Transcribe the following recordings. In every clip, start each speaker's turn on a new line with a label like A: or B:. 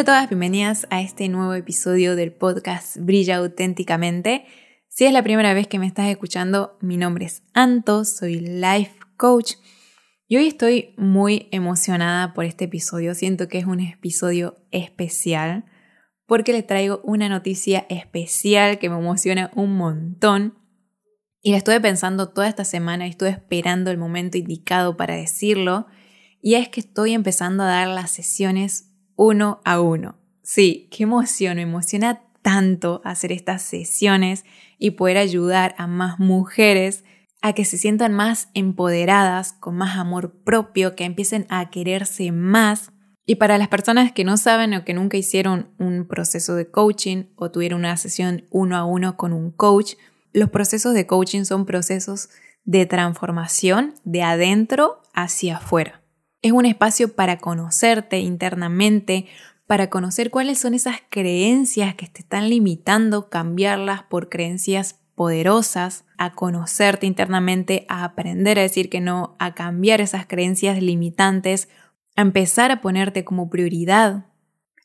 A: Hola a todas, bienvenidas a este nuevo episodio del podcast Brilla auténticamente. Si es la primera vez que me estás escuchando, mi nombre es Anto, soy life coach y hoy estoy muy emocionada por este episodio. Siento que es un episodio especial porque le traigo una noticia especial que me emociona un montón. Y la estuve pensando toda esta semana y estuve esperando el momento indicado para decirlo. Y es que estoy empezando a dar las sesiones uno a uno. Sí, qué emoción, me emociona tanto hacer estas sesiones y poder ayudar a más mujeres a que se sientan más empoderadas, con más amor propio, que empiecen a quererse más. Y para las personas que no saben o que nunca hicieron un proceso de coaching o tuvieron una sesión uno a uno con un coach, los procesos de coaching son procesos de transformación de adentro hacia afuera. Es un espacio para conocerte internamente, para conocer cuáles son esas creencias que te están limitando, cambiarlas por creencias poderosas, a conocerte internamente, a aprender a decir que no, a cambiar esas creencias limitantes, a empezar a ponerte como prioridad,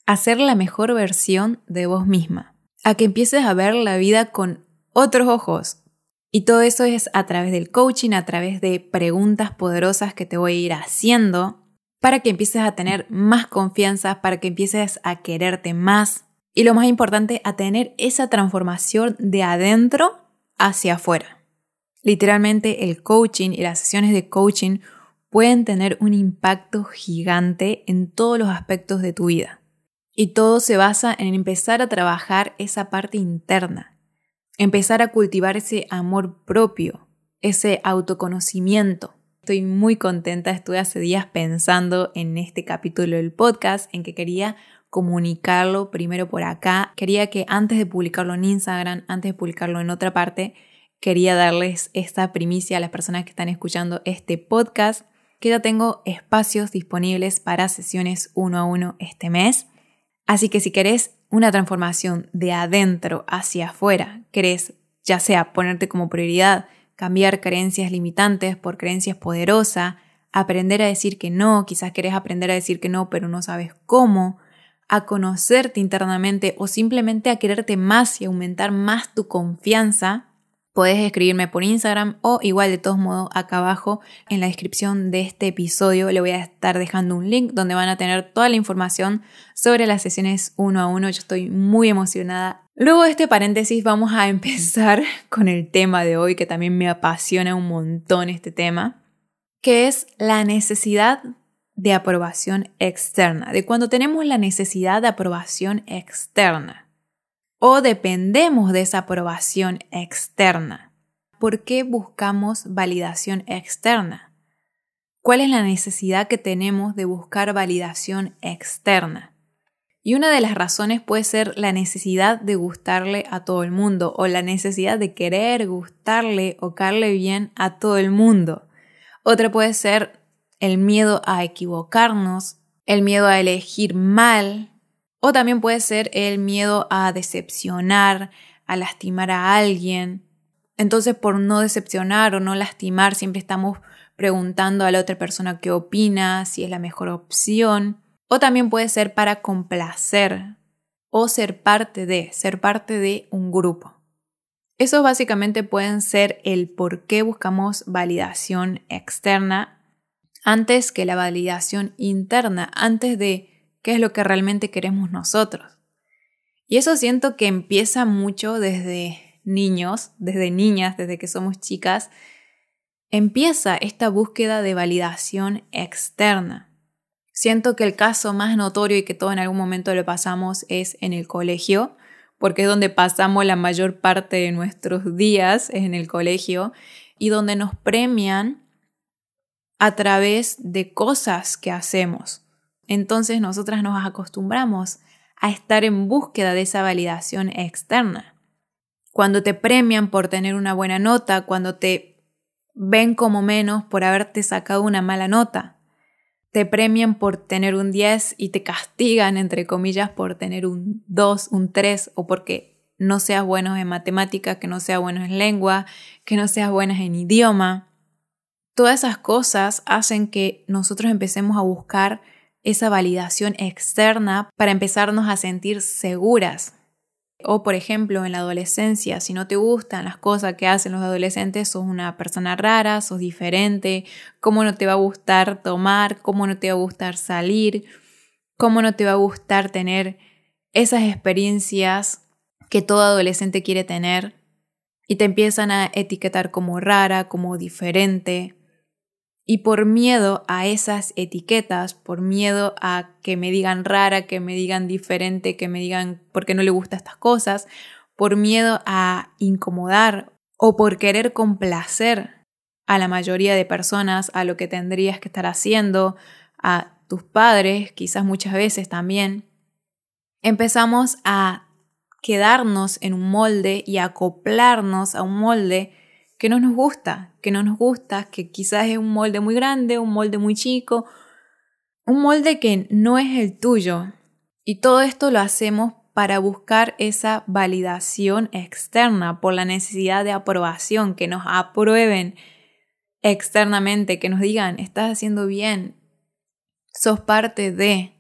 A: a ser la mejor versión de vos misma, a que empieces a ver la vida con otros ojos, y todo eso es a través del coaching, a través de preguntas poderosas que te voy a ir haciendo para que empieces a tener más confianza, para que empieces a quererte más y lo más importante, a tener esa transformación de adentro hacia afuera. Literalmente el coaching y las sesiones de coaching pueden tener un impacto gigante en todos los aspectos de tu vida. Y todo se basa en empezar a trabajar esa parte interna, empezar a cultivar ese amor propio, ese autoconocimiento. Estoy muy contenta, estuve hace días pensando en este capítulo del podcast, en que quería comunicarlo primero por acá. Quería que antes de publicarlo en Instagram, antes de publicarlo en otra parte, quería darles esta primicia a las personas que están escuchando este podcast, que ya tengo espacios disponibles para sesiones uno a uno este mes. Así que si querés una transformación de adentro hacia afuera, querés ya sea ponerte como prioridad, cambiar creencias limitantes por creencias poderosas, aprender a decir que no, quizás querés aprender a decir que no, pero no sabes cómo, a conocerte internamente o simplemente a quererte más y aumentar más tu confianza, Podés escribirme por Instagram o igual de todos modos acá abajo en la descripción de este episodio le voy a estar dejando un link donde van a tener toda la información sobre las sesiones uno a uno. Yo estoy muy emocionada. Luego de este paréntesis vamos a empezar con el tema de hoy que también me apasiona un montón este tema, que es la necesidad de aprobación externa, de cuando tenemos la necesidad de aprobación externa o dependemos de esa aprobación externa. ¿Por qué buscamos validación externa? ¿Cuál es la necesidad que tenemos de buscar validación externa? Y una de las razones puede ser la necesidad de gustarle a todo el mundo o la necesidad de querer gustarle o caerle bien a todo el mundo. Otra puede ser el miedo a equivocarnos, el miedo a elegir mal, o también puede ser el miedo a decepcionar, a lastimar a alguien. Entonces, por no decepcionar o no lastimar, siempre estamos preguntando a la otra persona qué opina, si es la mejor opción. O también puede ser para complacer o ser parte de, ser parte de un grupo. Esos básicamente pueden ser el por qué buscamos validación externa antes que la validación interna, antes de qué es lo que realmente queremos nosotros. Y eso siento que empieza mucho desde niños, desde niñas, desde que somos chicas, empieza esta búsqueda de validación externa. Siento que el caso más notorio y que todo en algún momento lo pasamos es en el colegio, porque es donde pasamos la mayor parte de nuestros días, es en el colegio, y donde nos premian a través de cosas que hacemos. Entonces nosotras nos acostumbramos a estar en búsqueda de esa validación externa. Cuando te premian por tener una buena nota, cuando te ven como menos por haberte sacado una mala nota, te premian por tener un 10 y te castigan, entre comillas, por tener un 2, un 3 o porque no seas bueno en matemáticas, que no seas bueno en lengua, que no seas bueno en idioma. Todas esas cosas hacen que nosotros empecemos a buscar esa validación externa para empezarnos a sentir seguras. O por ejemplo, en la adolescencia, si no te gustan las cosas que hacen los adolescentes, sos una persona rara, sos diferente, cómo no te va a gustar tomar, cómo no te va a gustar salir, cómo no te va a gustar tener esas experiencias que todo adolescente quiere tener y te empiezan a etiquetar como rara, como diferente. Y por miedo a esas etiquetas, por miedo a que me digan rara, que me digan diferente, que me digan por qué no le gustan estas cosas, por miedo a incomodar o por querer complacer a la mayoría de personas, a lo que tendrías que estar haciendo, a tus padres, quizás muchas veces también, empezamos a quedarnos en un molde y acoplarnos a un molde que no nos gusta, que no nos gusta, que quizás es un molde muy grande, un molde muy chico, un molde que no es el tuyo. Y todo esto lo hacemos para buscar esa validación externa, por la necesidad de aprobación, que nos aprueben externamente, que nos digan, estás haciendo bien, sos parte de.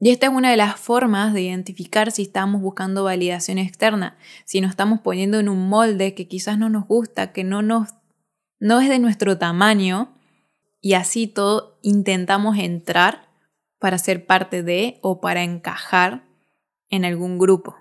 A: Y esta es una de las formas de identificar si estamos buscando validación externa, si nos estamos poniendo en un molde que quizás no nos gusta, que no es de nuestro tamaño y así todo intentamos entrar para ser parte de o para encajar en algún grupo.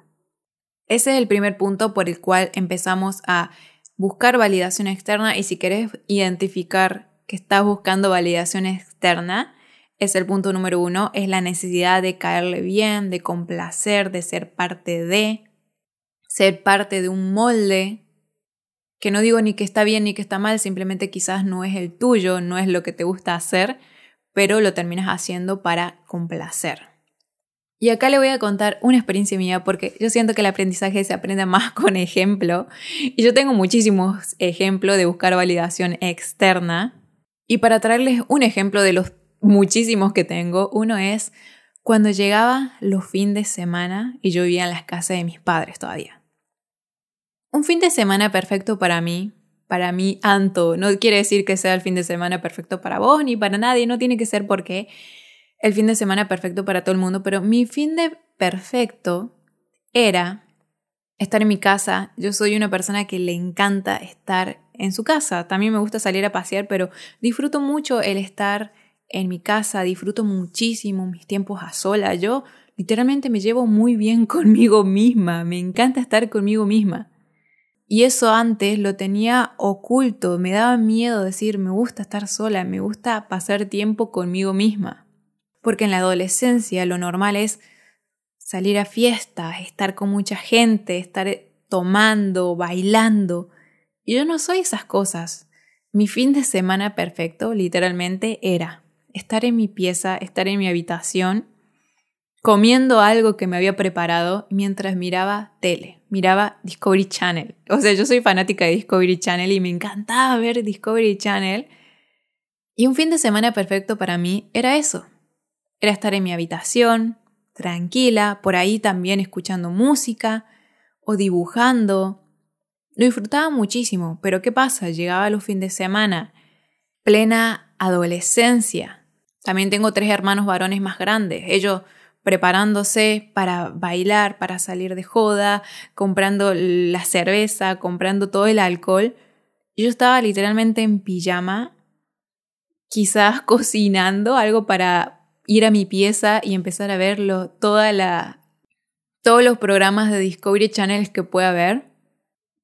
A: Ese es el primer punto por el cual empezamos a buscar validación externa y si querés identificar que estás buscando validación externa, es el punto número uno, es la necesidad de caerle bien, de complacer, de ser parte de, ser parte de un molde, que no digo ni que está bien ni que está mal, simplemente quizás no es el tuyo, no es lo que te gusta hacer, pero lo terminas haciendo para complacer. Y acá le voy a contar una experiencia mía porque yo siento que el aprendizaje se aprende más con ejemplo y yo tengo muchísimos ejemplos de buscar validación externa. Y para traerles un ejemplo de los muchísimos que tengo. Uno es cuando llegaba los fines de semana y yo vivía en las casas de mis padres todavía. Un fin de semana perfecto para mí, para mí, Anto, no quiere decir que sea el fin de semana perfecto para vos ni para nadie, no tiene que ser porque el fin de semana perfecto para todo el mundo, pero mi fin de perfecto era estar en mi casa. Yo soy una persona que le encanta estar en su casa. También me gusta salir a pasear, pero disfruto mucho el estar en mi casa, disfruto muchísimo mis tiempos a sola. Yo literalmente me llevo muy bien conmigo misma, me encanta estar conmigo misma. Y eso antes lo tenía oculto, me daba miedo decir, me gusta estar sola, me gusta pasar tiempo conmigo misma. Porque en la adolescencia lo normal es salir a fiestas, estar con mucha gente, estar tomando, bailando. Y yo no soy esas cosas. Mi fin de semana perfecto literalmente era estar en mi pieza, estar en mi habitación, comiendo algo que me había preparado mientras miraba tele, miraba Discovery Channel. O sea, yo soy fanática de Discovery Channel y me encantaba ver Discovery Channel. Y un fin de semana perfecto para mí era eso. Era estar en mi habitación, tranquila, por ahí también escuchando música o dibujando. Lo disfrutaba muchísimo, pero ¿qué pasa? Llegaba los fines de semana, plena adolescencia, también tengo tres hermanos varones más grandes, ellos preparándose para bailar, para salir de joda, comprando la cerveza, comprando todo el alcohol. Yo estaba literalmente en pijama, quizás cocinando algo para ir a mi pieza y empezar a verlo, toda todos los programas de Discovery Channel que pueda ver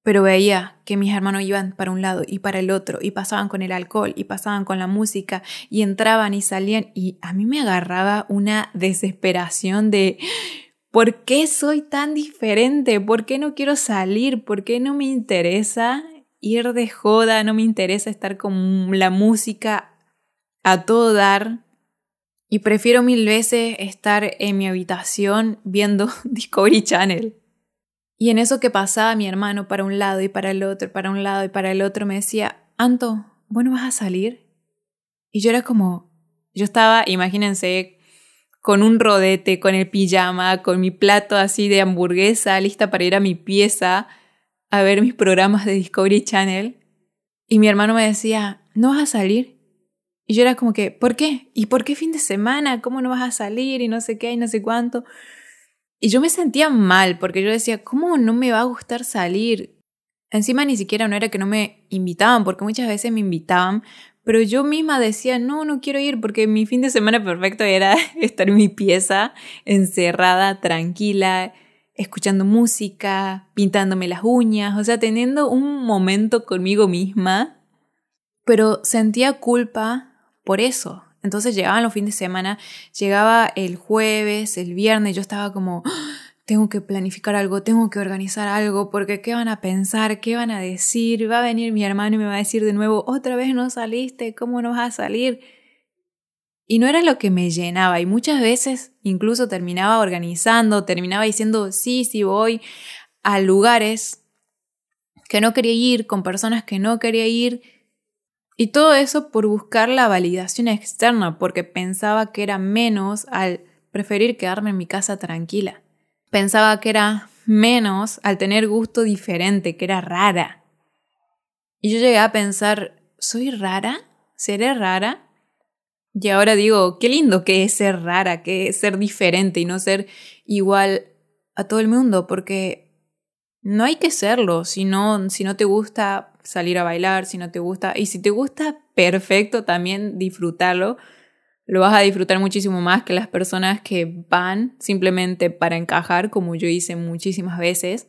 A: pero veía que mis hermanos iban para un lado y para el otro y pasaban con el alcohol y pasaban con la música y entraban y salían y a mí me agarraba una desesperación de ¿por qué soy tan diferente? ¿Por qué no quiero salir? ¿Por qué no me interesa ir de joda? No me interesa estar con la música a todo dar. Y prefiero mil veces estar en mi habitación viendo Discovery Channel. Y en eso que pasaba mi hermano para un lado y para el otro, para un lado y para el otro, me decía, Anto, ¿vos no vas a salir? Y yo era como, yo estaba, imagínense, con un rodete, con el pijama, con mi plato así de hamburguesa, lista para ir a mi pieza a ver mis programas de Discovery Channel. Y mi hermano me decía, ¿no vas a salir? Y yo era como que, ¿por qué? ¿Y por qué fin de semana? ¿Cómo no vas a salir? Y no sé qué, y no sé cuánto. Y yo me sentía mal porque yo decía, ¿cómo no me va a gustar salir? Encima ni siquiera no era que no me invitaban, porque muchas veces me invitaban, pero yo misma decía, no, no quiero ir porque mi fin de semana perfecto era estar en mi pieza, encerrada, tranquila, escuchando música, pintándome las uñas, o sea, teniendo un momento conmigo misma, pero sentía culpa por eso. Entonces llegaban los fines de semana, llegaba el jueves, el viernes, yo estaba como, tengo que planificar algo, tengo que organizar algo, porque ¿qué van a pensar? ¿Qué van a decir? Va a venir mi hermano y me va a decir de nuevo, otra vez no saliste, ¿cómo no vas a salir? Y no era lo que me llenaba y muchas veces incluso terminaba organizando, terminaba diciendo, sí, sí voy a lugares que no quería ir, con personas que no quería ir. Y todo eso por buscar la validación externa, porque pensaba que era menos al preferir quedarme en mi casa tranquila. Pensaba que era menos al tener gusto diferente, que era rara. Y yo llegué a pensar, ¿soy rara? ¿Seré rara? Y ahora digo, qué lindo que es ser rara, que es ser diferente y no ser igual a todo el mundo, porque no hay que serlo, si no, si no te gusta salir a bailar, si no te gusta, y si te gusta, perfecto también disfrutarlo, lo vas a disfrutar muchísimo más que las personas que van simplemente para encajar, como yo hice muchísimas veces.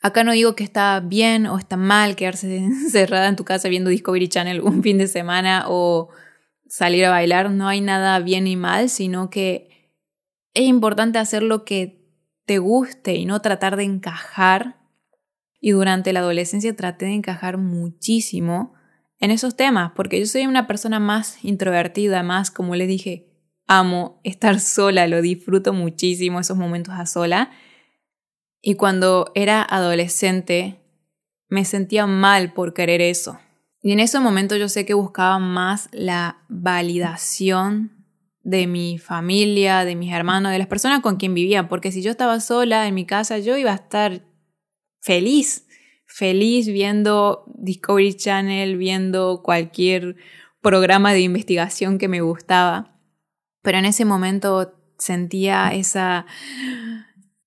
A: Acá no digo que está bien o está mal quedarse encerrada en tu casa viendo Discovery Channel un fin de semana o salir a bailar, no hay nada bien ni mal, sino que es importante hacer lo que te guste y no tratar de encajar. Y durante la adolescencia traté de encajar muchísimo en esos temas, porque yo soy una persona más introvertida, más, como les dije, amo estar sola, lo disfruto muchísimo esos momentos a sola. Y cuando era adolescente me sentía mal por querer eso. Y en ese momento yo sé que buscaba más la validación de mi familia, de mis hermanos, de las personas con quien vivía, porque si yo estaba sola en mi casa, yo iba a estar feliz feliz viendo Discovery Channel, viendo cualquier programa de investigación que me gustaba. Pero en ese momento sentía esa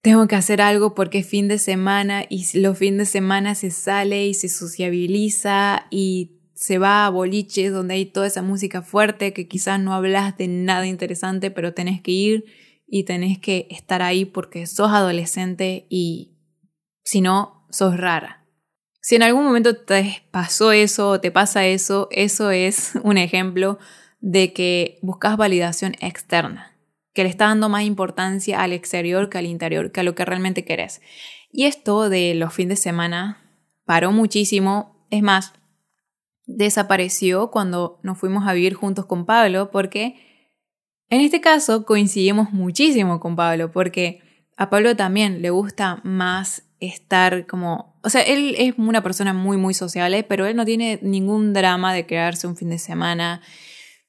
A: tengo que hacer algo porque es fin de semana y los fines de semana se sale y se sociabiliza y se va a boliches donde hay toda esa música fuerte que quizás no hablas de nada interesante, pero tenés que ir y tenés que estar ahí porque sos adolescente y si no, sos rara. Si en algún momento te pasó eso o te pasa eso, eso es un ejemplo de que buscas validación externa, que le está dando más importancia al exterior que al interior, que a lo que realmente querés. Y esto de los fines de semana paró muchísimo, es más, desapareció cuando nos fuimos a vivir juntos con Pablo, porque en este caso coincidimos muchísimo con Pablo, porque a Pablo también le gusta más estar como... O sea, él es una persona muy, muy sociable, pero él no tiene ningún drama de quedarse un fin de semana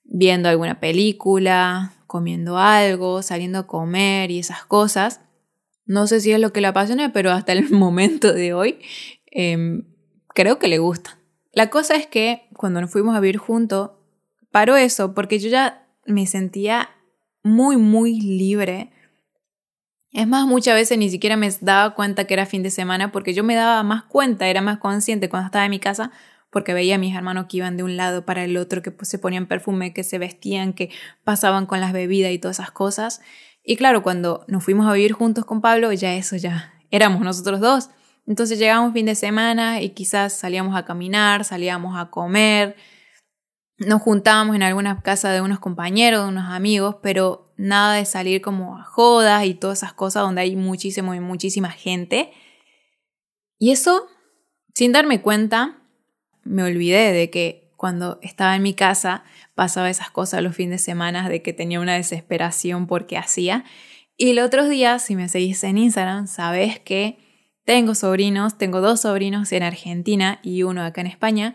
A: viendo alguna película, comiendo algo, saliendo a comer y esas cosas. No sé si es lo que le apasiona, pero hasta el momento de hoy em, creo que le gusta. La cosa es que cuando nos fuimos a vivir juntos, paró eso porque yo ya me sentía muy, muy libre es más, muchas veces ni siquiera me daba cuenta que era fin de semana porque yo me daba más cuenta, era más consciente cuando estaba en mi casa porque veía a mis hermanos que iban de un lado para el otro, que pues, se ponían perfume, que se vestían, que pasaban con las bebidas y todas esas cosas. Y claro, cuando nos fuimos a vivir juntos con Pablo, ya eso ya éramos nosotros dos. Entonces llegábamos fin de semana y quizás salíamos a caminar, salíamos a comer, nos juntábamos en alguna casa de unos compañeros, de unos amigos, pero nada de salir como a jodas y todas esas cosas donde hay muchísimo y muchísima gente. Y eso, sin darme cuenta, me olvidé de que cuando estaba en mi casa pasaba esas cosas los fines de semana, de que tenía una desesperación porque hacía. Y los otros días, si me seguís en Instagram, sabes que tengo sobrinos, tengo dos sobrinos en Argentina y uno acá en España.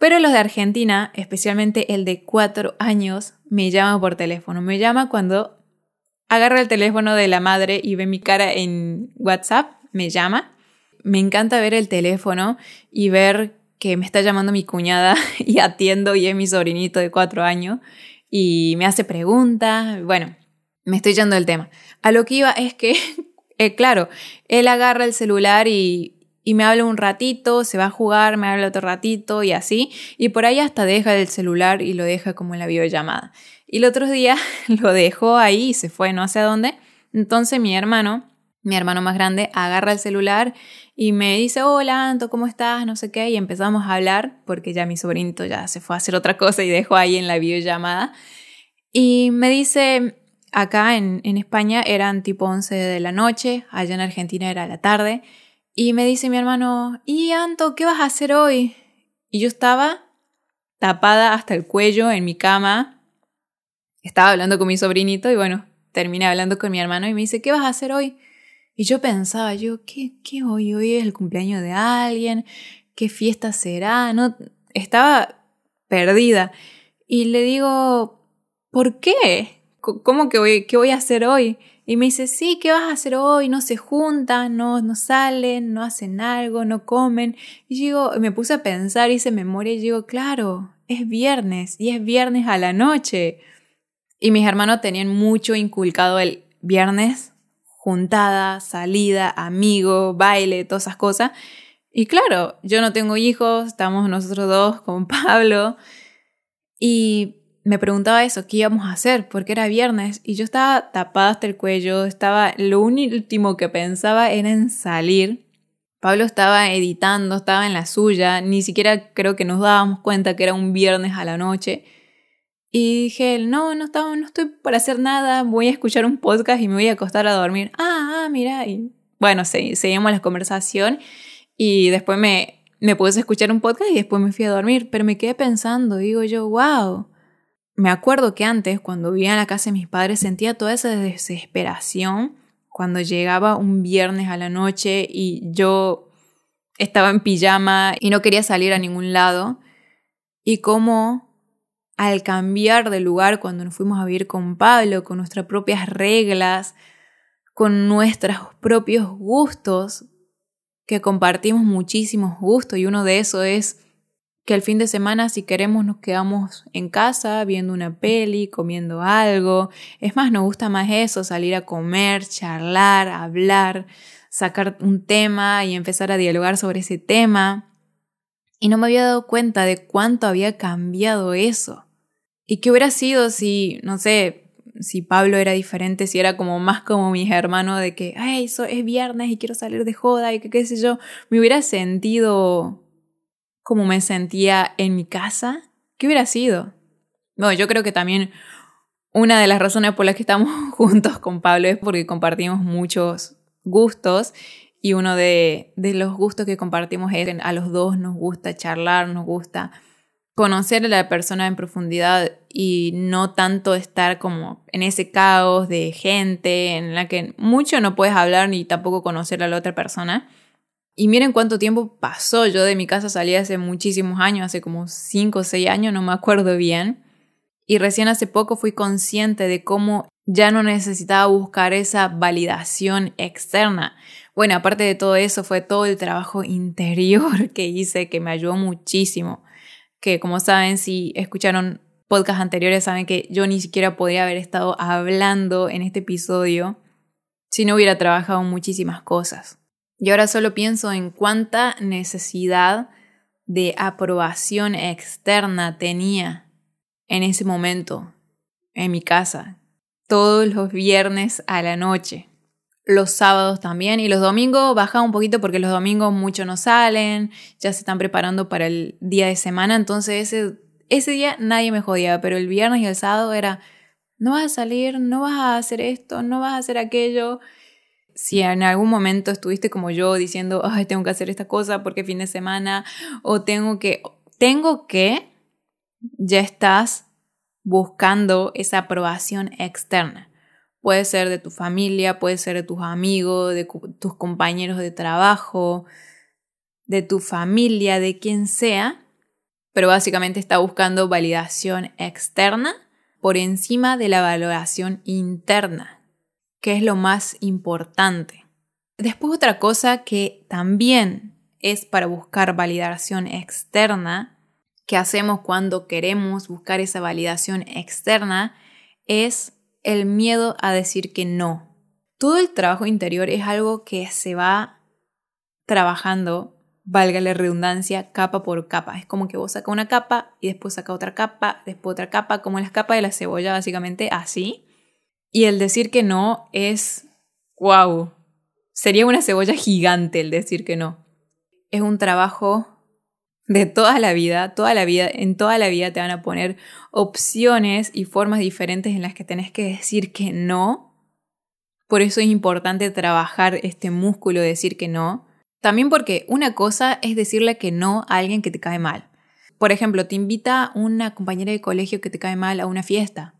A: Pero los de Argentina, especialmente el de cuatro años, me llama por teléfono. Me llama cuando agarra el teléfono de la madre y ve mi cara en WhatsApp, me llama. Me encanta ver el teléfono y ver que me está llamando mi cuñada y atiendo y es mi sobrinito de cuatro años y me hace preguntas. Bueno, me estoy yendo del tema. A lo que iba es que, eh, claro, él agarra el celular y, y me habla un ratito, se va a jugar, me habla otro ratito y así. Y por ahí hasta deja el celular y lo deja como en la videollamada. Y el otro día lo dejó ahí y se fue no sé dónde. Entonces mi hermano, mi hermano más grande, agarra el celular y me dice, hola Anto, ¿cómo estás? No sé qué. Y empezamos a hablar porque ya mi sobrinito ya se fue a hacer otra cosa y dejó ahí en la videollamada. Y me dice, acá en, España eran tipo 11 de la noche, allá en Argentina era la tarde. Y me dice mi hermano, ¿y Anto, qué vas a hacer hoy? Y yo estaba tapada hasta el cuello en mi cama. Estaba hablando con mi sobrinito y bueno, terminé hablando con mi hermano y me dice, ¿qué vas a hacer hoy? Y yo pensaba, yo, ¿qué, qué hoy? Hoy es el cumpleaños de alguien, ¿qué fiesta será? No, estaba perdida. Y le digo, ¿por qué? ¿Cómo que voy, qué voy a hacer hoy? Y me dice, sí, ¿qué vas a hacer hoy? No se juntan, no, no salen, no hacen algo, no comen. Y digo, me puse a pensar, hice memoria y digo, claro, es viernes y es viernes a la noche. Y mis hermanos tenían mucho inculcado el viernes, juntada, salida, amigo, baile, todas esas cosas. Y claro, yo no tengo hijos, estamos nosotros dos con Pablo. Y me preguntaba eso, qué íbamos a hacer, porque era viernes y yo estaba tapada hasta el cuello, estaba, lo último que pensaba era en salir. Pablo estaba editando, estaba en la suya, ni siquiera creo que nos dábamos cuenta que era un viernes a la noche. Y dije, no, no, estaba, no estoy para hacer nada, voy a escuchar un podcast y me voy a acostar a dormir. Ah, ah mira, y bueno, seguimos la conversación y después me, me puse a escuchar un podcast y después me fui a dormir, pero me quedé pensando, digo yo, wow me acuerdo que antes, cuando vivía en la casa de mis padres, sentía toda esa desesperación cuando llegaba un viernes a la noche y yo estaba en pijama y no quería salir a ningún lado. Y cómo al cambiar de lugar cuando nos fuimos a vivir con Pablo, con nuestras propias reglas, con nuestros propios gustos, que compartimos muchísimos gustos y uno de esos es que el fin de semana si queremos nos quedamos en casa viendo una peli, comiendo algo. Es más, nos gusta más eso, salir a comer, charlar, hablar, sacar un tema y empezar a dialogar sobre ese tema. Y no me había dado cuenta de cuánto había cambiado eso. ¿Y qué hubiera sido si, no sé, si Pablo era diferente, si era como más como mis hermanos de que, ay, eso es viernes y quiero salir de joda y que qué sé yo, me hubiera sentido como me sentía en mi casa, ¿qué hubiera sido? No, yo creo que también una de las razones por las que estamos juntos con Pablo es porque compartimos muchos gustos y uno de, de los gustos que compartimos es que a los dos nos gusta charlar, nos gusta conocer a la persona en profundidad y no tanto estar como en ese caos de gente en la que mucho no puedes hablar ni tampoco conocer a la otra persona. Y miren cuánto tiempo pasó. Yo de mi casa salí hace muchísimos años, hace como 5 o 6 años, no me acuerdo bien. Y recién hace poco fui consciente de cómo ya no necesitaba buscar esa validación externa. Bueno, aparte de todo eso, fue todo el trabajo interior que hice que me ayudó muchísimo. Que como saben, si escucharon podcasts anteriores, saben que yo ni siquiera podría haber estado hablando en este episodio si no hubiera trabajado muchísimas cosas. Y ahora solo pienso en cuánta necesidad de aprobación externa tenía en ese momento en mi casa, todos los viernes a la noche, los sábados también y los domingos baja un poquito porque los domingos muchos no salen, ya se están preparando para el día de semana, entonces ese, ese día nadie me jodía, pero el viernes y el sábado era, no vas a salir, no vas a hacer esto, no vas a hacer aquello si en algún momento estuviste como yo diciendo, ay, tengo que hacer esta cosa porque fin de semana, o tengo que, tengo que, ya estás buscando esa aprobación externa. Puede ser de tu familia, puede ser de tus amigos, de tus compañeros de trabajo, de tu familia, de quien sea, pero básicamente está buscando validación externa por encima de la valoración interna que es lo más importante. Después otra cosa que también es para buscar validación externa, que hacemos cuando queremos buscar esa validación externa, es el miedo a decir que no. Todo el trabajo interior es algo que se va trabajando, valga la redundancia, capa por capa. Es como que vos sacas una capa y después saca otra capa, después otra capa, como las capas de la cebolla, básicamente así. Y el decir que no es, wow, sería una cebolla gigante el decir que no. Es un trabajo de toda la vida, toda la vida, en toda la vida te van a poner opciones y formas diferentes en las que tenés que decir que no. Por eso es importante trabajar este músculo de decir que no. También porque una cosa es decirle que no a alguien que te cae mal. Por ejemplo, te invita una compañera de colegio que te cae mal a una fiesta.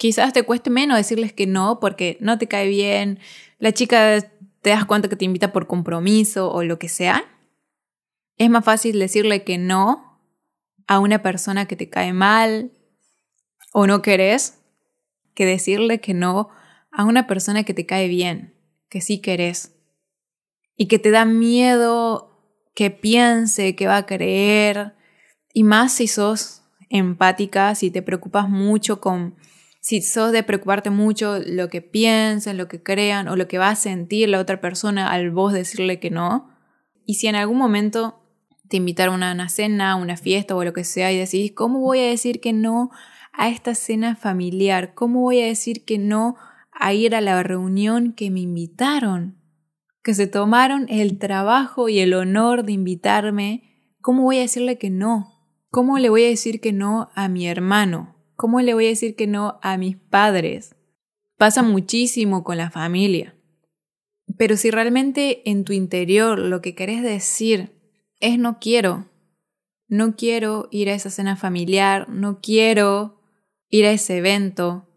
A: Quizás te cueste menos decirles que no porque no te cae bien, la chica te das cuenta que te invita por compromiso o lo que sea. Es más fácil decirle que no a una persona que te cae mal o no querés que decirle que no a una persona que te cae bien, que sí querés. Y que te da miedo que piense, que va a creer. Y más si sos empática, si te preocupas mucho con si sos de preocuparte mucho lo que piensen, lo que crean o lo que va a sentir la otra persona al vos decirle que no. Y si en algún momento te invitaron a una cena, a una fiesta o lo que sea y decís, ¿cómo voy a decir que no a esta cena familiar? ¿Cómo voy a decir que no a ir a la reunión que me invitaron? Que se tomaron el trabajo y el honor de invitarme. ¿Cómo voy a decirle que no? ¿Cómo le voy a decir que no a mi hermano? ¿Cómo le voy a decir que no a mis padres? Pasa muchísimo con la familia. Pero si realmente en tu interior lo que querés decir es no quiero. No quiero ir a esa cena familiar, no quiero ir a ese evento.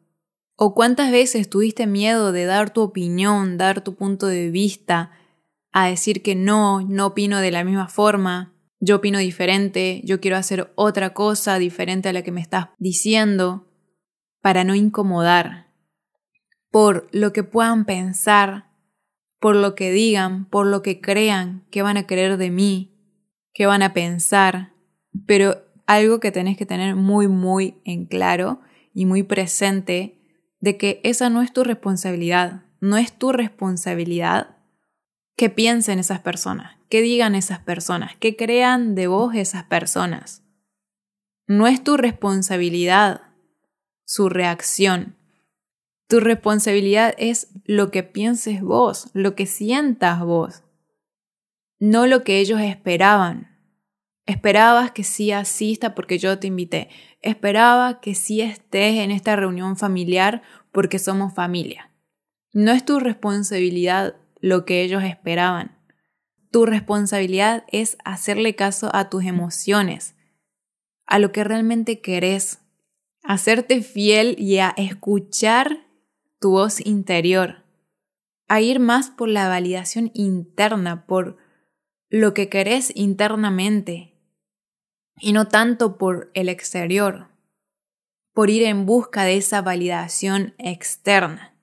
A: ¿O cuántas veces tuviste miedo de dar tu opinión, dar tu punto de vista, a decir que no, no opino de la misma forma, yo opino diferente, yo quiero hacer otra cosa diferente a la que me estás diciendo, para no incomodar, por lo que puedan pensar, por lo que digan, por lo que crean que van a querer de mí, qué van a pensar, pero algo que tenés que tener muy, muy en claro y muy presente de que esa no es tu responsabilidad, no es tu responsabilidad que piensen esas personas, que digan esas personas, que crean de vos esas personas. No es tu responsabilidad su reacción. Tu responsabilidad es lo que pienses vos, lo que sientas vos no lo que ellos esperaban. Esperabas que sí asista porque yo te invité. Esperaba que sí estés en esta reunión familiar porque somos familia. No es tu responsabilidad lo que ellos esperaban. Tu responsabilidad es hacerle caso a tus emociones, a lo que realmente querés, hacerte fiel y a escuchar tu voz interior, a ir más por la validación interna, por lo que querés internamente y no tanto por el exterior, por ir en busca de esa validación externa.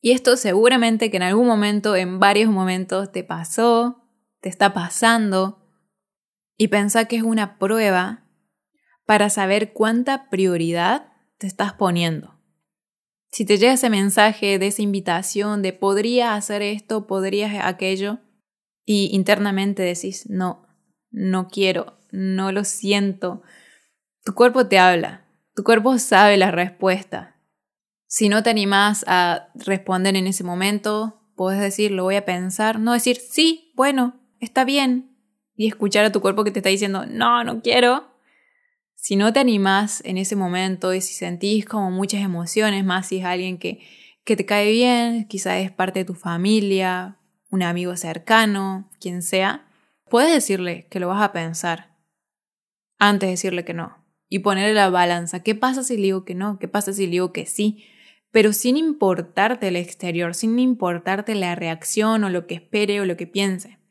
A: Y esto seguramente que en algún momento, en varios momentos, te pasó, te está pasando, y pensá que es una prueba para saber cuánta prioridad te estás poniendo. Si te llega ese mensaje de esa invitación de podría hacer esto, podrías aquello, y internamente decís, no, no quiero, no lo siento, tu cuerpo te habla, tu cuerpo sabe la respuesta. Si no te animás a responder en ese momento, puedes decir, lo voy a pensar, no decir, sí, bueno, está bien, y escuchar a tu cuerpo que te está diciendo, no, no quiero. Si no te animás en ese momento y si sentís como muchas emociones, más si es alguien que, que te cae bien, quizás es parte de tu familia, un amigo cercano, quien sea, puedes decirle que lo vas a pensar antes de decirle que no y ponerle la balanza. ¿Qué pasa si le digo que no? ¿Qué pasa si le digo que sí? Pero sin importarte el exterior, sin importarte la reacción o lo que espere o lo que piense.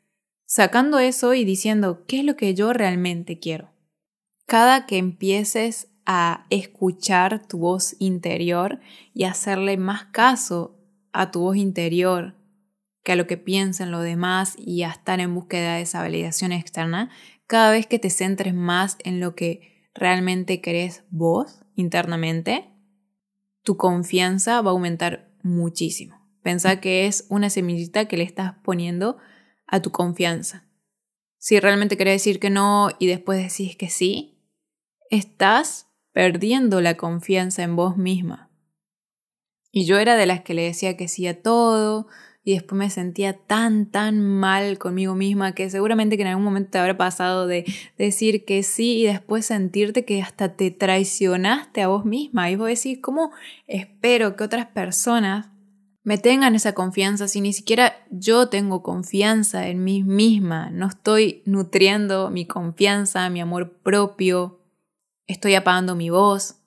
A: Sacando eso y diciendo, ¿qué es lo que yo realmente quiero? Cada que empieces a escuchar tu voz interior y hacerle más caso a tu voz interior, que a lo que piensen los demás y a estar en búsqueda de esa validación externa, cada vez que te centres más en lo que realmente querés vos internamente, tu confianza va a aumentar muchísimo. Pensá que es una semillita que le estás poniendo a tu confianza. Si realmente querés decir que no y después decís que sí, estás perdiendo la confianza en vos misma. Y yo era de las que le decía que sí a todo, y después me sentía tan, tan mal conmigo misma que seguramente que en algún momento te habrá pasado de decir que sí y después sentirte que hasta te traicionaste a vos misma. Y vos decís, ¿cómo espero que otras personas me tengan esa confianza si ni siquiera yo tengo confianza en mí misma? No estoy nutriendo mi confianza, mi amor propio, estoy apagando mi voz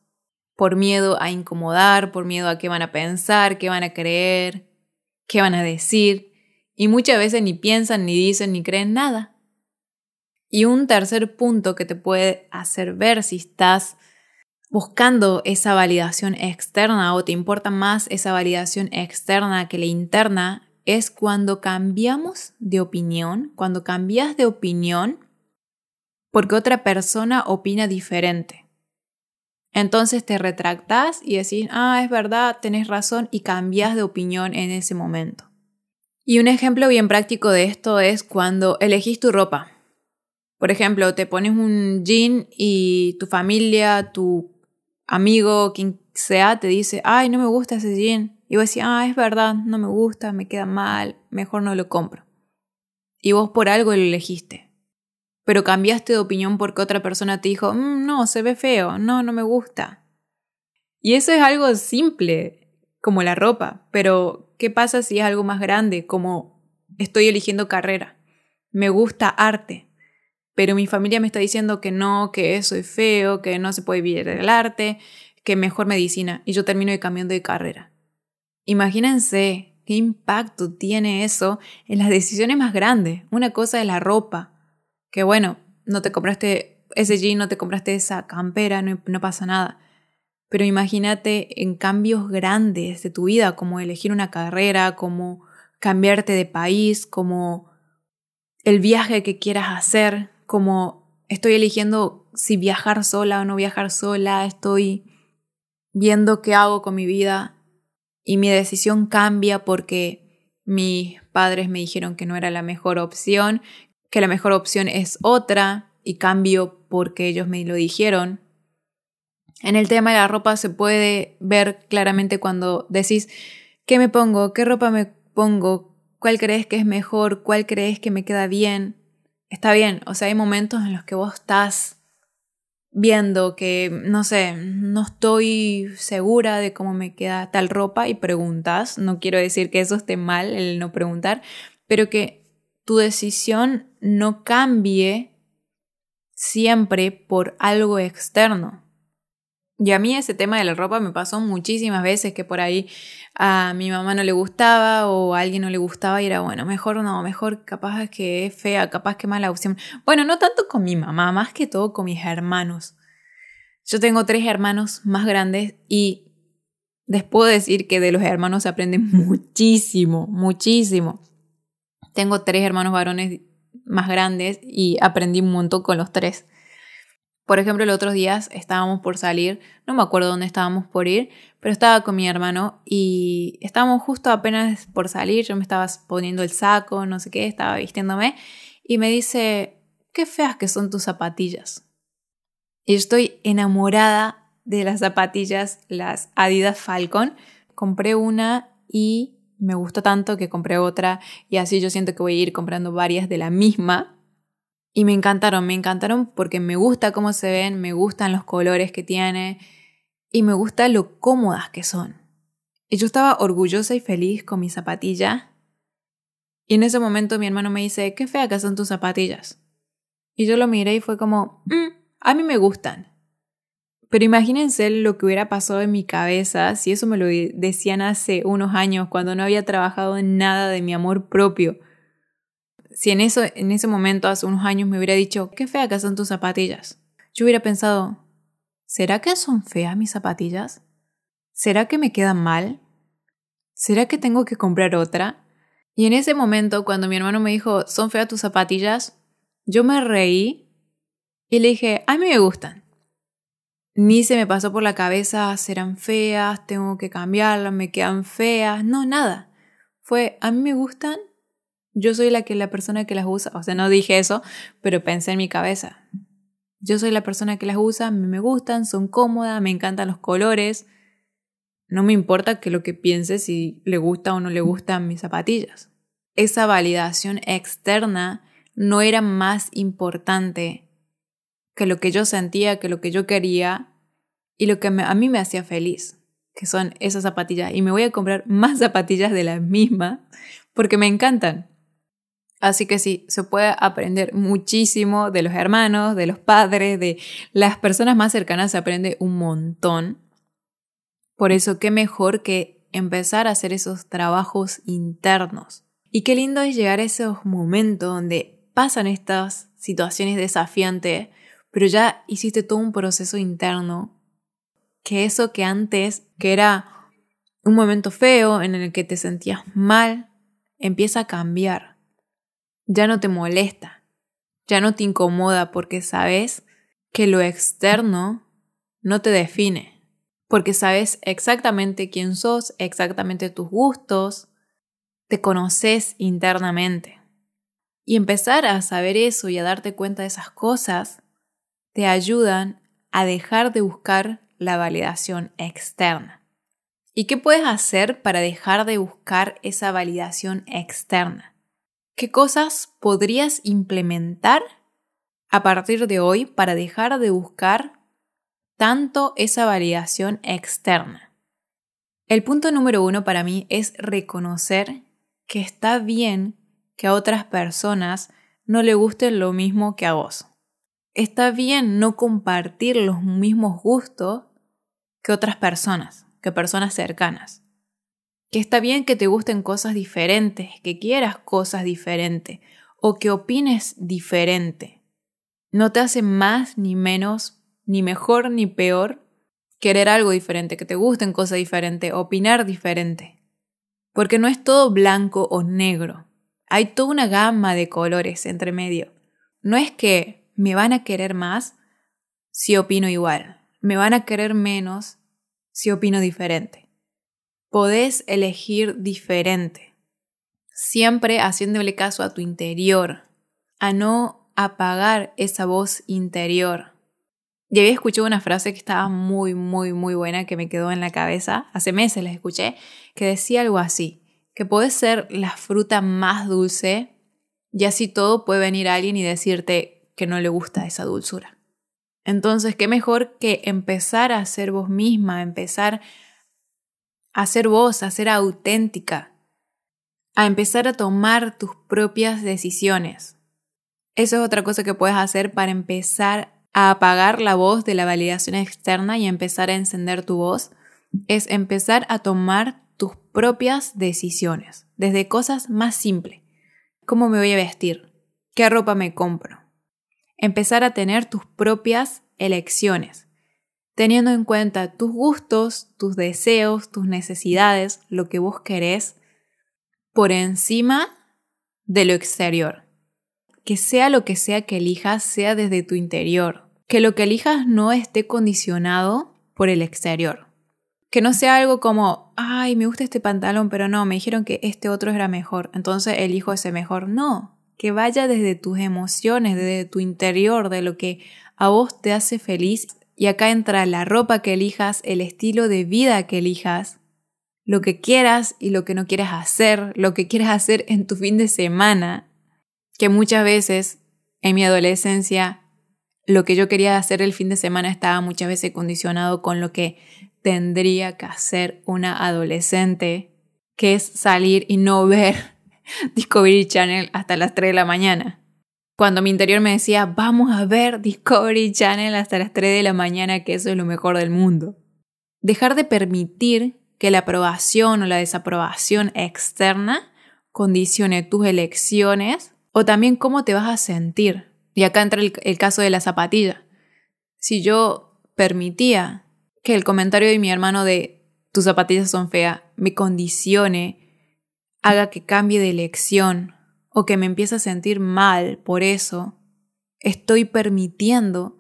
A: por miedo a incomodar, por miedo a qué van a pensar, qué van a creer qué van a decir, y muchas veces ni piensan, ni dicen, ni creen nada. Y un tercer punto que te puede hacer ver si estás buscando esa validación externa o te importa más esa validación externa que la interna es cuando cambiamos de opinión, cuando cambias de opinión porque otra persona opina diferente. Entonces te retractas y decís, ah, es verdad, tenés razón y cambias de opinión en ese momento. Y un ejemplo bien práctico de esto es cuando elegís tu ropa. Por ejemplo, te pones un jean y tu familia, tu amigo, quien sea, te dice, ay, no me gusta ese jean. Y vos decís, ah, es verdad, no me gusta, me queda mal, mejor no lo compro. Y vos por algo lo elegiste pero cambiaste de opinión porque otra persona te dijo, mm, no, se ve feo, no, no me gusta. Y eso es algo simple, como la ropa, pero ¿qué pasa si es algo más grande, como estoy eligiendo carrera? Me gusta arte, pero mi familia me está diciendo que no, que eso es feo, que no se puede vivir el arte, que mejor medicina, y yo termino de cambiando de carrera. Imagínense qué impacto tiene eso en las decisiones más grandes. Una cosa es la ropa, que bueno, no te compraste ese jean, no te compraste esa campera, no, no pasa nada. Pero imagínate en cambios grandes de tu vida, como elegir una carrera, como cambiarte de país, como el viaje que quieras hacer, como estoy eligiendo si viajar sola o no viajar sola, estoy viendo qué hago con mi vida y mi decisión cambia porque mis padres me dijeron que no era la mejor opción, que la mejor opción es otra y cambio porque ellos me lo dijeron. En el tema de la ropa se puede ver claramente cuando decís, ¿qué me pongo? ¿Qué ropa me pongo? ¿Cuál crees que es mejor? ¿Cuál crees que me queda bien? Está bien, o sea, hay momentos en los que vos estás viendo que, no sé, no estoy segura de cómo me queda tal ropa y preguntas. No quiero decir que eso esté mal, el no preguntar, pero que tu decisión no cambie siempre por algo externo. Y a mí ese tema de la ropa me pasó muchísimas veces que por ahí a mi mamá no le gustaba o a alguien no le gustaba y era bueno, mejor no, mejor capaz que es fea, capaz que mala opción. Bueno, no tanto con mi mamá, más que todo con mis hermanos. Yo tengo tres hermanos más grandes y les puedo decir que de los hermanos se aprende muchísimo, muchísimo. Tengo tres hermanos varones más grandes y aprendí un montón con los tres. Por ejemplo, los otros días estábamos por salir, no me acuerdo dónde estábamos por ir, pero estaba con mi hermano y estábamos justo apenas por salir, yo me estaba poniendo el saco, no sé qué, estaba vistiéndome y me dice, qué feas que son tus zapatillas. Y estoy enamorada de las zapatillas, las Adidas Falcon. Compré una y me gustó tanto que compré otra y así yo siento que voy a ir comprando varias de la misma. Y me encantaron, me encantaron porque me gusta cómo se ven, me gustan los colores que tiene y me gusta lo cómodas que son. Y yo estaba orgullosa y feliz con mi zapatilla. Y en ese momento mi hermano me dice, qué fea que son tus zapatillas. Y yo lo miré y fue como, mm, a mí me gustan. Pero imagínense lo que hubiera pasado en mi cabeza si eso me lo decían hace unos años, cuando no había trabajado en nada de mi amor propio. Si en, eso, en ese momento, hace unos años, me hubiera dicho, qué fea que son tus zapatillas. Yo hubiera pensado, ¿será que son feas mis zapatillas? ¿Será que me quedan mal? ¿Será que tengo que comprar otra? Y en ese momento, cuando mi hermano me dijo, son feas tus zapatillas, yo me reí y le dije, a mí me gustan. Ni se me pasó por la cabeza, serán feas, tengo que cambiarlas, me quedan feas, no, nada. Fue, a mí me gustan, yo soy la que la persona que las usa, o sea, no dije eso, pero pensé en mi cabeza. Yo soy la persona que las usa, me gustan, son cómodas, me encantan los colores. No me importa que lo que piense si le gusta o no le gustan mis zapatillas. Esa validación externa no era más importante que lo que yo sentía, que lo que yo quería y lo que a mí me hacía feliz, que son esas zapatillas. Y me voy a comprar más zapatillas de la misma porque me encantan. Así que sí, se puede aprender muchísimo de los hermanos, de los padres, de las personas más cercanas, se aprende un montón. Por eso, qué mejor que empezar a hacer esos trabajos internos. Y qué lindo es llegar a esos momentos donde pasan estas situaciones desafiantes pero ya hiciste todo un proceso interno, que eso que antes, que era un momento feo en el que te sentías mal, empieza a cambiar. Ya no te molesta, ya no te incomoda porque sabes que lo externo no te define, porque sabes exactamente quién sos, exactamente tus gustos, te conoces internamente. Y empezar a saber eso y a darte cuenta de esas cosas te ayudan a dejar de buscar la validación externa. ¿Y qué puedes hacer para dejar de buscar esa validación externa? ¿Qué cosas podrías implementar a partir de hoy para dejar de buscar tanto esa validación externa? El punto número uno para mí es reconocer que está bien que a otras personas no le guste lo mismo que a vos. Está bien no compartir los mismos gustos que otras personas, que personas cercanas. Que está bien que te gusten cosas diferentes, que quieras cosas diferentes o que opines diferente. No te hace más ni menos, ni mejor ni peor querer algo diferente, que te gusten cosas diferentes, opinar diferente. Porque no es todo blanco o negro. Hay toda una gama de colores entre medio. No es que me van a querer más si opino igual, me van a querer menos si opino diferente. Podés elegir diferente, siempre haciéndole caso a tu interior, a no apagar esa voz interior. Y había escuchado una frase que estaba muy, muy, muy buena, que me quedó en la cabeza, hace meses la escuché, que decía algo así, que podés ser la fruta más dulce y así todo puede venir alguien y decirte, que no le gusta esa dulzura. Entonces, qué mejor que empezar a ser vos misma, empezar a ser vos, a ser auténtica, a empezar a tomar tus propias decisiones. Eso es otra cosa que puedes hacer para empezar a apagar la voz de la validación externa y empezar a encender tu voz, es empezar a tomar tus propias decisiones, desde cosas más simples. ¿Cómo me voy a vestir? ¿Qué ropa me compro? empezar a tener tus propias elecciones, teniendo en cuenta tus gustos, tus deseos, tus necesidades, lo que vos querés, por encima de lo exterior. Que sea lo que sea que elijas, sea desde tu interior. Que lo que elijas no esté condicionado por el exterior. Que no sea algo como, ay, me gusta este pantalón, pero no, me dijeron que este otro era mejor, entonces elijo ese mejor. No, que vaya desde tus emociones, desde tu interior, de lo que a vos te hace feliz. Y acá entra la ropa que elijas, el estilo de vida que elijas, lo que quieras y lo que no quieras hacer, lo que quieras hacer en tu fin de semana, que muchas veces en mi adolescencia lo que yo quería hacer el fin de semana estaba muchas veces condicionado con lo que tendría que hacer una adolescente, que es salir y no ver Discovery Channel hasta las 3 de la mañana. Cuando mi interior me decía, vamos a ver Discovery Channel hasta las 3 de la mañana, que eso es lo mejor del mundo. Dejar de permitir que la aprobación o la desaprobación externa condicione tus elecciones o también cómo te vas a sentir. Y acá entra el, el caso de la zapatilla. Si yo permitía que el comentario de mi hermano de tus zapatillas son feas me condicione haga que cambie de elección o que me empiece a sentir mal por eso, estoy permitiendo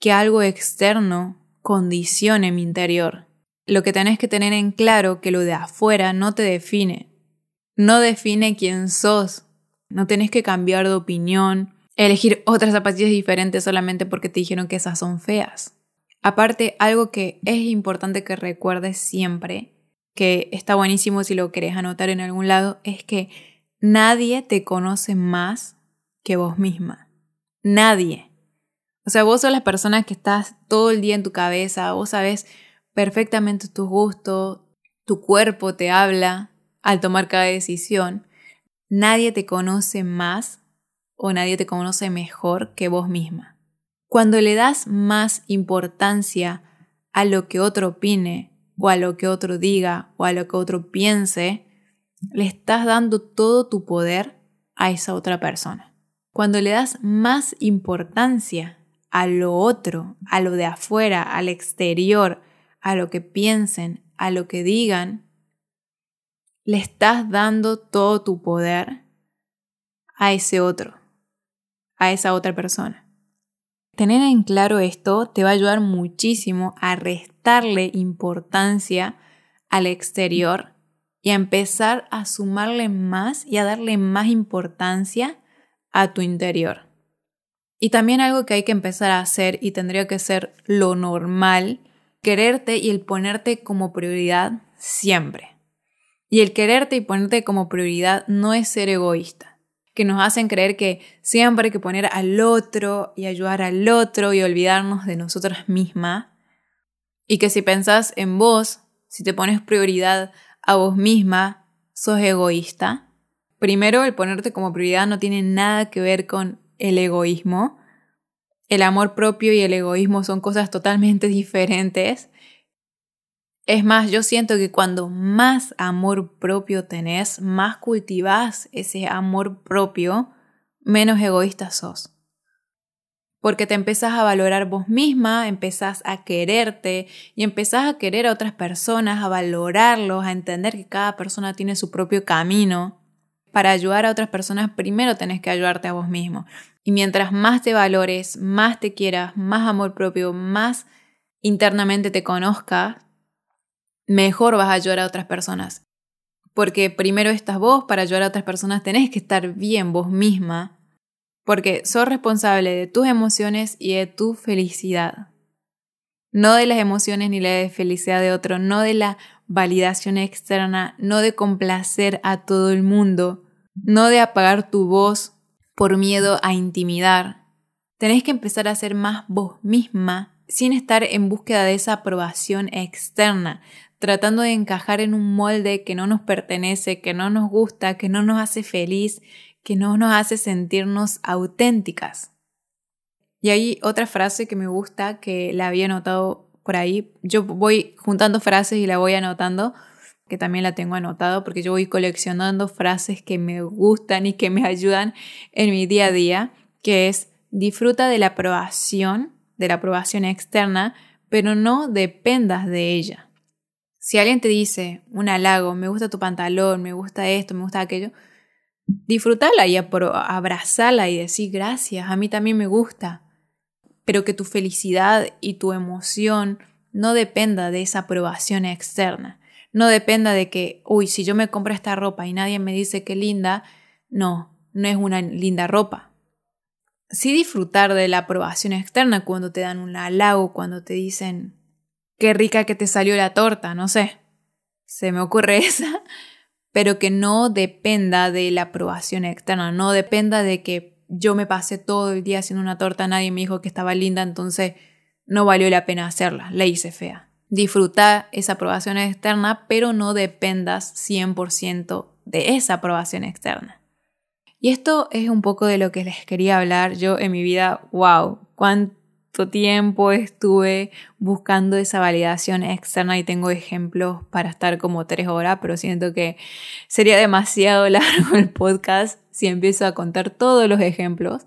A: que algo externo condicione mi interior. Lo que tenés que tener en claro que lo de afuera no te define. No define quién sos. No tenés que cambiar de opinión, elegir otras zapatillas diferentes solamente porque te dijeron que esas son feas. Aparte, algo que es importante que recuerdes siempre, que está buenísimo si lo querés anotar en algún lado, es que nadie te conoce más que vos misma. Nadie. O sea, vos sos la persona que estás todo el día en tu cabeza, vos sabes perfectamente tus gustos, tu cuerpo te habla al tomar cada decisión. Nadie te conoce más o nadie te conoce mejor que vos misma. Cuando le das más importancia a lo que otro opine o a lo que otro diga o a lo que otro piense, le estás dando todo tu poder a esa otra persona. Cuando le das más importancia a lo otro, a lo de afuera, al exterior, a lo que piensen, a lo que digan, le estás dando todo tu poder a ese otro, a esa otra persona. Tener en claro esto te va a ayudar muchísimo a restarle importancia al exterior y a empezar a sumarle más y a darle más importancia a tu interior. Y también algo que hay que empezar a hacer y tendría que ser lo normal, quererte y el ponerte como prioridad siempre. Y el quererte y ponerte como prioridad no es ser egoísta, que nos hacen creer que siempre hay que poner al otro y ayudar al otro y olvidarnos de nosotras mismas. Y que si pensás en vos, si te pones prioridad a vos misma, sos egoísta. Primero, el ponerte como prioridad no tiene nada que ver con el egoísmo. El amor propio y el egoísmo son cosas totalmente diferentes. Es más, yo siento que cuando más amor propio tenés, más cultivás ese amor propio, menos egoísta sos. Porque te empezás a valorar vos misma, empezás a quererte y empezás a querer a otras personas, a valorarlos, a entender que cada persona tiene su propio camino. Para ayudar a otras personas, primero tenés que ayudarte a vos mismo. Y mientras más te valores, más te quieras, más amor propio, más internamente te conozcas, mejor vas a ayudar a otras personas. Porque primero estás vos, para ayudar a otras personas tenés que estar bien vos misma porque sos responsable de tus emociones y de tu felicidad. No de las emociones ni la felicidad de otro, no de la validación externa, no de complacer a todo el mundo, no de apagar tu voz por miedo a intimidar. Tenés que empezar a ser más vos misma sin estar en búsqueda de esa aprobación externa, tratando de encajar en un molde que no nos pertenece, que no nos gusta, que no nos hace feliz, que no nos hace sentirnos auténticas. Y hay otra frase que me gusta, que la había anotado por ahí. Yo voy juntando frases y la voy anotando, que también la tengo anotado, porque yo voy coleccionando frases que me gustan y que me ayudan en mi día a día, que es disfruta de la aprobación, de la aprobación externa, pero no dependas de ella. Si alguien te dice un halago, me gusta tu pantalón, me gusta esto, me gusta aquello, disfrutarla y abrazarla y decir gracias, a mí también me gusta. Pero que tu felicidad y tu emoción no dependa de esa aprobación externa. No dependa de que, uy, si yo me compro esta ropa y nadie me dice que linda, no, no es una linda ropa. Sí disfrutar de la aprobación externa cuando te dan un halago, cuando te dicen, qué rica que te salió la torta, no sé. Se me ocurre esa pero que no dependa de la aprobación externa, no dependa de que yo me pasé todo el día haciendo una torta, nadie me dijo que estaba linda, entonces no valió la pena hacerla, la hice fea. Disfruta esa aprobación externa, pero no dependas 100% de esa aprobación externa. Y esto es un poco de lo que les quería hablar. Yo en mi vida, wow, cuánto tiempo estuve buscando esa validación externa y tengo ejemplos para estar como tres horas, pero siento que sería demasiado largo el podcast si empiezo a contar todos los ejemplos.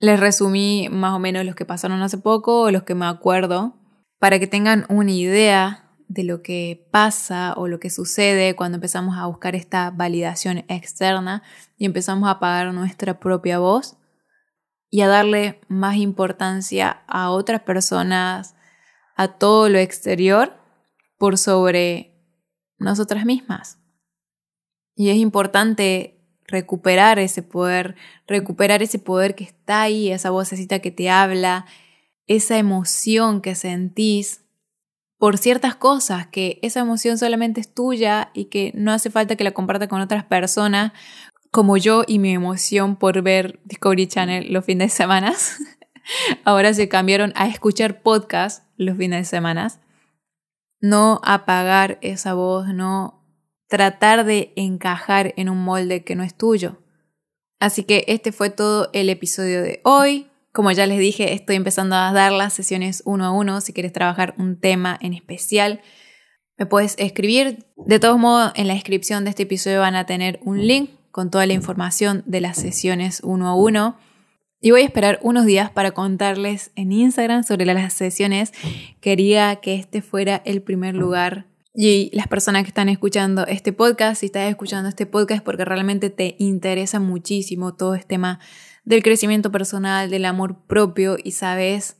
A: Les resumí más o menos los que pasaron hace poco o los que me acuerdo para que tengan una idea de lo que pasa o lo que sucede cuando empezamos a buscar esta validación externa y empezamos a apagar nuestra propia voz y a darle más importancia a otras personas, a todo lo exterior por sobre nosotras mismas. Y es importante recuperar ese poder, recuperar ese poder que está ahí, esa vocecita que te habla, esa emoción que sentís por ciertas cosas, que esa emoción solamente es tuya y que no hace falta que la compartas con otras personas, como yo y mi emoción por ver Discovery Channel los fines de semana. Ahora se cambiaron a escuchar podcast los fines de semana. No apagar esa voz, no tratar de encajar en un molde que no es tuyo. Así que este fue todo el episodio de hoy. Como ya les dije, estoy empezando a dar las sesiones uno a uno. Si quieres trabajar un tema en especial, me puedes escribir. De todos modos, en la descripción de este episodio van a tener un link con toda la información de las sesiones uno a uno. Y voy a esperar unos días para contarles en Instagram sobre las sesiones. Quería que este fuera el primer lugar. Y las personas que están escuchando este podcast, si estás escuchando este podcast porque realmente te interesa muchísimo todo este tema del crecimiento personal, del amor propio y sabes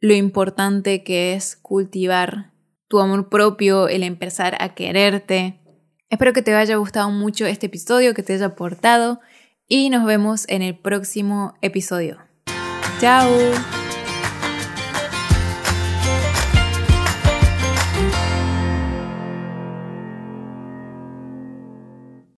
A: lo importante que es cultivar tu amor propio, el empezar a quererte. Espero que te haya gustado mucho este episodio, que te haya aportado y nos vemos en el próximo episodio. ¡Chao!